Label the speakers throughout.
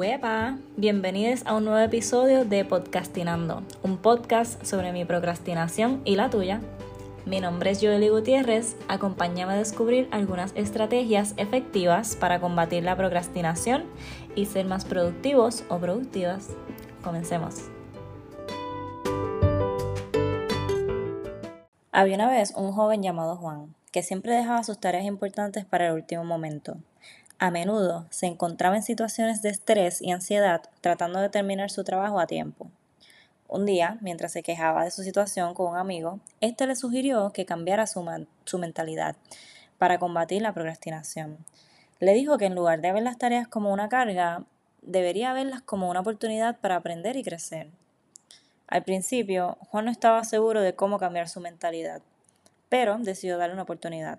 Speaker 1: Huepa, bienvenidos a un nuevo episodio de Podcastinando, un podcast sobre mi procrastinación y la tuya. Mi nombre es Joely Gutiérrez, acompáñame a descubrir algunas estrategias efectivas para combatir la procrastinación y ser más productivos o productivas. Comencemos. Había una vez un joven llamado Juan, que siempre dejaba sus tareas importantes para el último momento. A menudo se encontraba en situaciones de estrés y ansiedad tratando de terminar su trabajo a tiempo. Un día, mientras se quejaba de su situación con un amigo, éste le sugirió que cambiara su, su mentalidad para combatir la procrastinación. Le dijo que en lugar de ver las tareas como una carga, debería verlas como una oportunidad para aprender y crecer. Al principio, Juan no estaba seguro de cómo cambiar su mentalidad, pero decidió darle una oportunidad.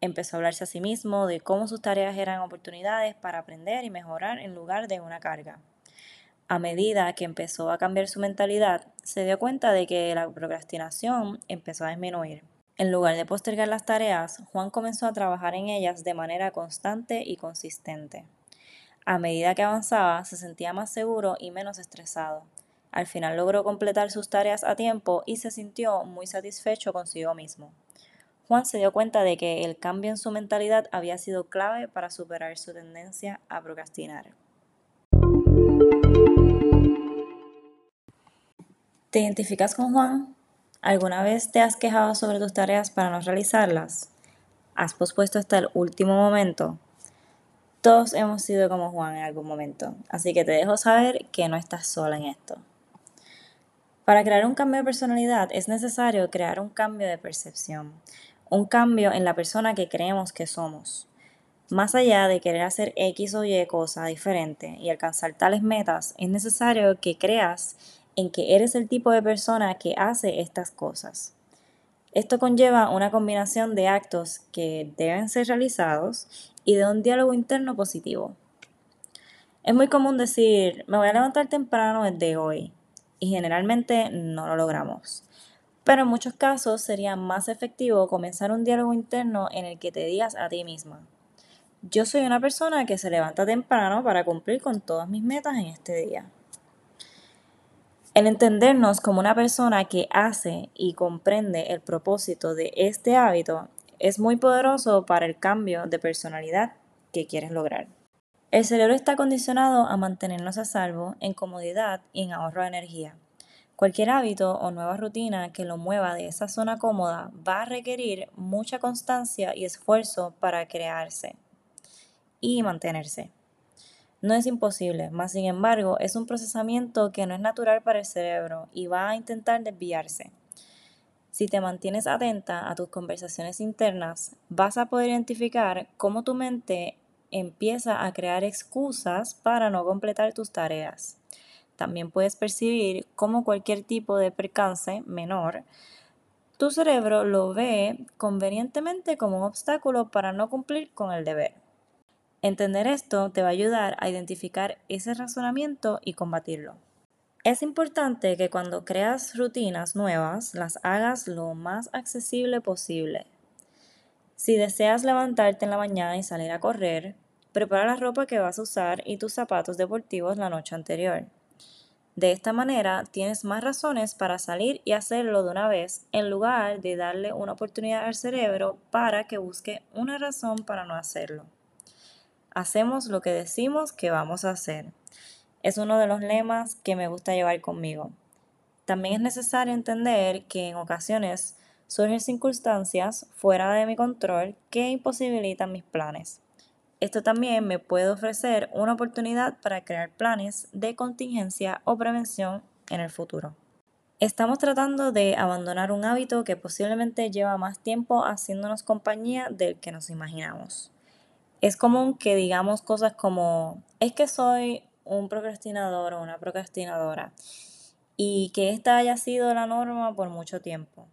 Speaker 1: Empezó a hablarse a sí mismo de cómo sus tareas eran oportunidades para aprender y mejorar en lugar de una carga. A medida que empezó a cambiar su mentalidad, se dio cuenta de que la procrastinación empezó a disminuir. En lugar de postergar las tareas, Juan comenzó a trabajar en ellas de manera constante y consistente. A medida que avanzaba, se sentía más seguro y menos estresado. Al final logró completar sus tareas a tiempo y se sintió muy satisfecho consigo mismo. Juan se dio cuenta de que el cambio en su mentalidad había sido clave para superar su tendencia a procrastinar. ¿Te identificas con Juan? ¿Alguna vez te has quejado sobre tus tareas para no realizarlas? ¿Has pospuesto hasta el último momento? Todos hemos sido como Juan en algún momento, así que te dejo saber que no estás sola en esto. Para crear un cambio de personalidad es necesario crear un cambio de percepción un cambio en la persona que creemos que somos. Más allá de querer hacer X o Y cosa diferente y alcanzar tales metas, es necesario que creas en que eres el tipo de persona que hace estas cosas. Esto conlleva una combinación de actos que deben ser realizados y de un diálogo interno positivo. Es muy común decir, me voy a levantar temprano desde hoy, y generalmente no lo logramos. Pero en muchos casos sería más efectivo comenzar un diálogo interno en el que te digas a ti misma, yo soy una persona que se levanta temprano para cumplir con todas mis metas en este día. El entendernos como una persona que hace y comprende el propósito de este hábito es muy poderoso para el cambio de personalidad que quieres lograr. El cerebro está condicionado a mantenernos a salvo en comodidad y en ahorro de energía. Cualquier hábito o nueva rutina que lo mueva de esa zona cómoda va a requerir mucha constancia y esfuerzo para crearse y mantenerse. No es imposible, mas sin embargo es un procesamiento que no es natural para el cerebro y va a intentar desviarse. Si te mantienes atenta a tus conversaciones internas, vas a poder identificar cómo tu mente empieza a crear excusas para no completar tus tareas. También puedes percibir cómo cualquier tipo de percance menor, tu cerebro lo ve convenientemente como un obstáculo para no cumplir con el deber. Entender esto te va a ayudar a identificar ese razonamiento y combatirlo. Es importante que cuando creas rutinas nuevas las hagas lo más accesible posible. Si deseas levantarte en la mañana y salir a correr, prepara la ropa que vas a usar y tus zapatos deportivos la noche anterior. De esta manera tienes más razones para salir y hacerlo de una vez en lugar de darle una oportunidad al cerebro para que busque una razón para no hacerlo. Hacemos lo que decimos que vamos a hacer. Es uno de los lemas que me gusta llevar conmigo. También es necesario entender que en ocasiones surgen circunstancias fuera de mi control que imposibilitan mis planes. Esto también me puede ofrecer una oportunidad para crear planes de contingencia o prevención en el futuro. Estamos tratando de abandonar un hábito que posiblemente lleva más tiempo haciéndonos compañía del que nos imaginamos. Es común que digamos cosas como, es que soy un procrastinador o una procrastinadora y que esta haya sido la norma por mucho tiempo.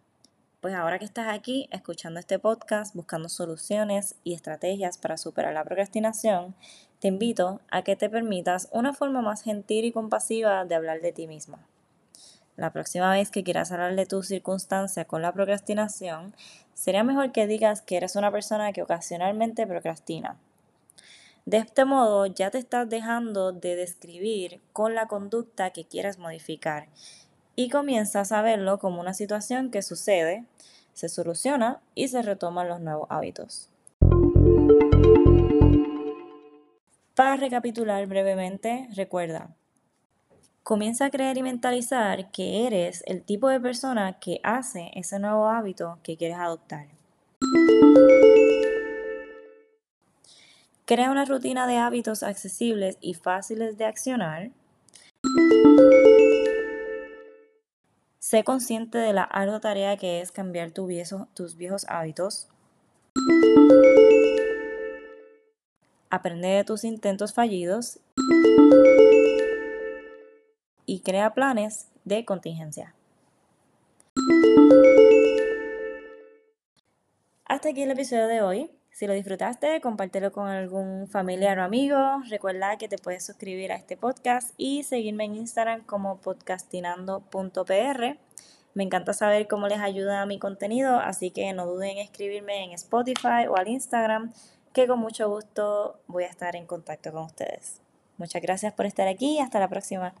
Speaker 1: Pues ahora que estás aquí escuchando este podcast, buscando soluciones y estrategias para superar la procrastinación, te invito a que te permitas una forma más gentil y compasiva de hablar de ti misma. La próxima vez que quieras hablar de tu circunstancia con la procrastinación, sería mejor que digas que eres una persona que ocasionalmente procrastina. De este modo ya te estás dejando de describir con la conducta que quieres modificar y comienzas a verlo como una situación que sucede, se soluciona y se retoman los nuevos hábitos. Para recapitular brevemente, recuerda, comienza a creer y mentalizar que eres el tipo de persona que hace ese nuevo hábito que quieres adoptar. Crea una rutina de hábitos accesibles y fáciles de accionar. Sé consciente de la ardua tarea que es cambiar tus viejos hábitos. Aprende de tus intentos fallidos y crea planes de contingencia. Hasta aquí el episodio de hoy. Si lo disfrutaste, compártelo con algún familiar o amigo. Recuerda que te puedes suscribir a este podcast y seguirme en Instagram como podcastinando.pr. Me encanta saber cómo les ayuda mi contenido, así que no duden en escribirme en Spotify o al Instagram, que con mucho gusto voy a estar en contacto con ustedes. Muchas gracias por estar aquí y hasta la próxima.